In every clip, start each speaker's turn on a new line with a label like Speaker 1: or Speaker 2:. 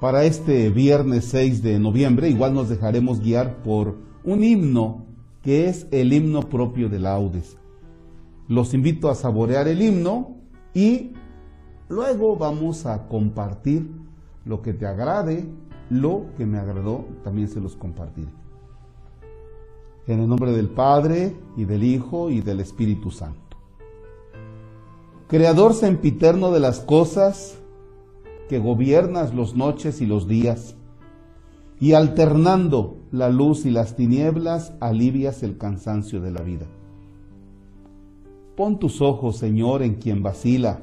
Speaker 1: Para este viernes 6 de noviembre igual nos dejaremos guiar por un himno que es el himno propio de laudes. Los invito a saborear el himno y luego vamos a compartir lo que te agrade, lo que me agradó, también se los compartiré. En el nombre del Padre y del Hijo y del Espíritu Santo. Creador sempiterno de las cosas, que gobiernas los noches y los días, y alternando la luz y las tinieblas, alivias el cansancio de la vida. Pon tus ojos, Señor, en quien vacila,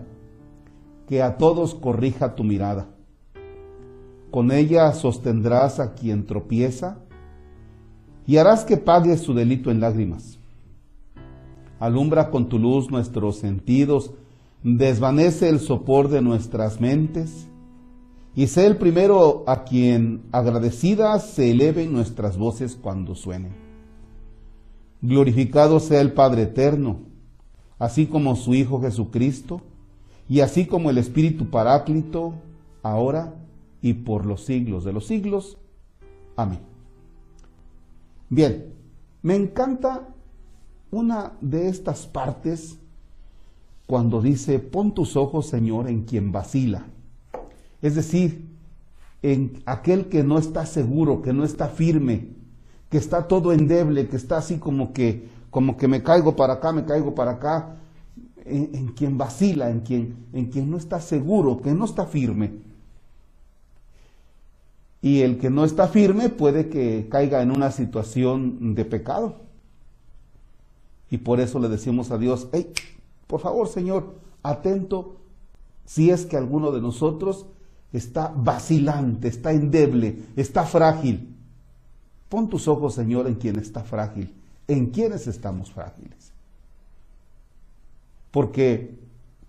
Speaker 1: que a todos corrija tu mirada. Con ella sostendrás a quien tropieza y harás que pague su delito en lágrimas. Alumbra con tu luz nuestros sentidos, desvanece el sopor de nuestras mentes y sé el primero a quien agradecidas se eleven nuestras voces cuando suenen. Glorificado sea el Padre Eterno, así como su Hijo Jesucristo, y así como el Espíritu Paráclito, ahora y por los siglos de los siglos. Amén. Bien, me encanta una de estas partes cuando dice, pon tus ojos, Señor, en quien vacila es decir, en aquel que no está seguro, que no está firme, que está todo endeble, que está así como que, como que me caigo para acá, me caigo para acá, en, quien vacila, en quien, en quien no está seguro, que no está firme. Y el que no está firme puede que caiga en una situación de pecado. Y por eso le decimos a Dios, hey, por favor Señor, atento si es que alguno de nosotros está vacilante, está endeble, está frágil. Pon tus ojos, Señor, en quien está frágil, en quienes estamos frágiles. Porque,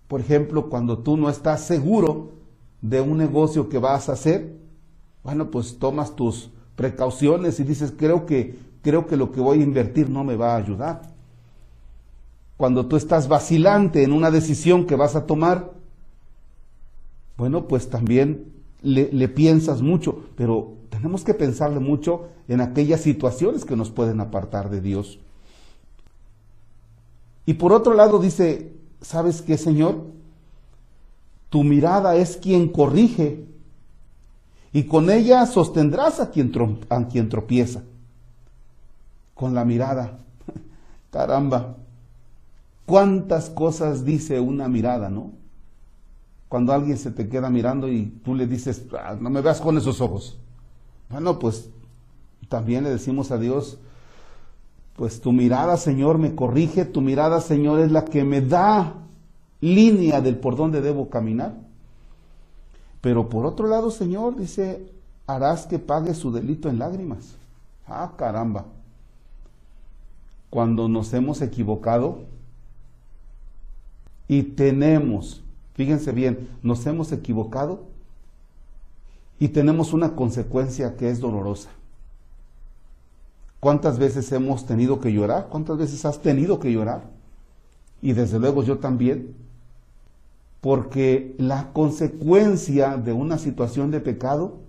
Speaker 1: por ejemplo, cuando tú no estás seguro de un negocio que vas a hacer, bueno, pues tomas tus precauciones y dices, creo que, creo que lo que voy a invertir no me va a ayudar. Cuando tú estás vacilante en una decisión que vas a tomar, bueno, pues también le, piensas mucho, pero tenemos que pensarle mucho en aquellas situaciones que nos pueden apartar de Dios. Y por otro lado dice, ¿sabes qué, Señor? Tu mirada es quien corrige y con ella sostendrás a quien, tropieza. Con la mirada. Caramba, cuántas cosas dice una mirada, ¿no? Cuando alguien se te queda mirando y tú le dices, ah, no me veas con esos ojos. Bueno, pues también le decimos a Dios, pues tu mirada, Señor, me corrige, tu mirada, Señor, es la que me da línea del por dónde debo caminar. Pero por otro lado, Señor, dice, harás que pague su delito en lágrimas. Ah, caramba. Cuando nos hemos equivocado y tenemos Fíjense bien, nos hemos equivocado y tenemos una consecuencia que es dolorosa. ¿Cuántas veces hemos tenido que llorar? ¿Cuántas veces has tenido que llorar? Y desde luego yo también. Porque la consecuencia de una situación de pecado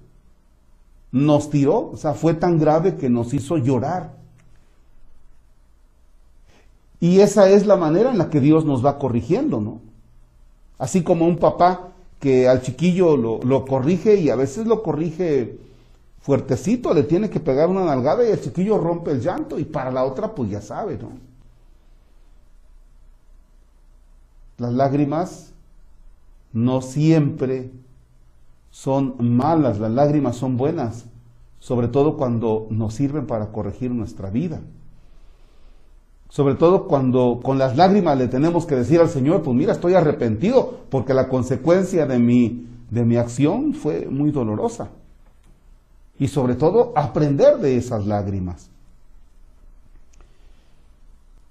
Speaker 1: nos tiró, o sea, fue tan grave que nos hizo llorar. Y esa es la manera en la que Dios nos va corrigiendo, ¿no? Así como un papá que al chiquillo lo, corrige y a veces lo corrige fuertecito, le tiene que pegar una nalgada y el chiquillo rompe el llanto y para la otra pues ya sabe, ¿no? Las lágrimas no siempre son malas, las lágrimas son buenas, sobre todo cuando nos sirven para corregir nuestra vida. Sobre todo cuando con las lágrimas le tenemos que decir al Señor, pues mira, estoy arrepentido porque la consecuencia de mi, de mi acción fue muy dolorosa. Y sobre todo aprender de esas lágrimas.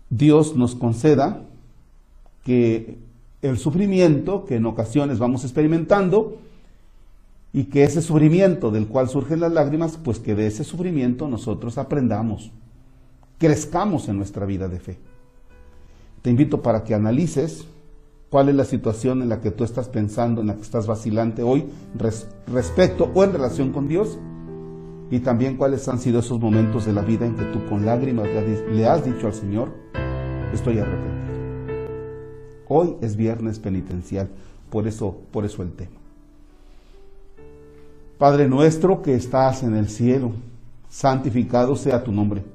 Speaker 1: Dios nos conceda que el sufrimiento que en ocasiones vamos experimentando y que ese sufrimiento del cual surgen las lágrimas, pues que de ese sufrimiento nosotros aprendamos crezcamos en nuestra vida de fe. Te invito para que analices cuál es la situación en la que tú estás pensando, en la que estás vacilante hoy respecto o en relación con Dios. Y también cuáles han sido esos momentos de la vida en que tú con lágrimas le has dicho al Señor, estoy arrepentido. Hoy es viernes penitencial, por eso, por eso el tema. Padre nuestro que estás en el cielo, santificado sea tu nombre.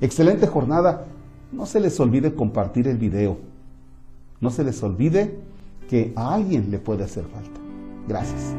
Speaker 1: Excelente jornada. No se les olvide compartir el video. No se les olvide que a alguien le puede hacer falta. Gracias.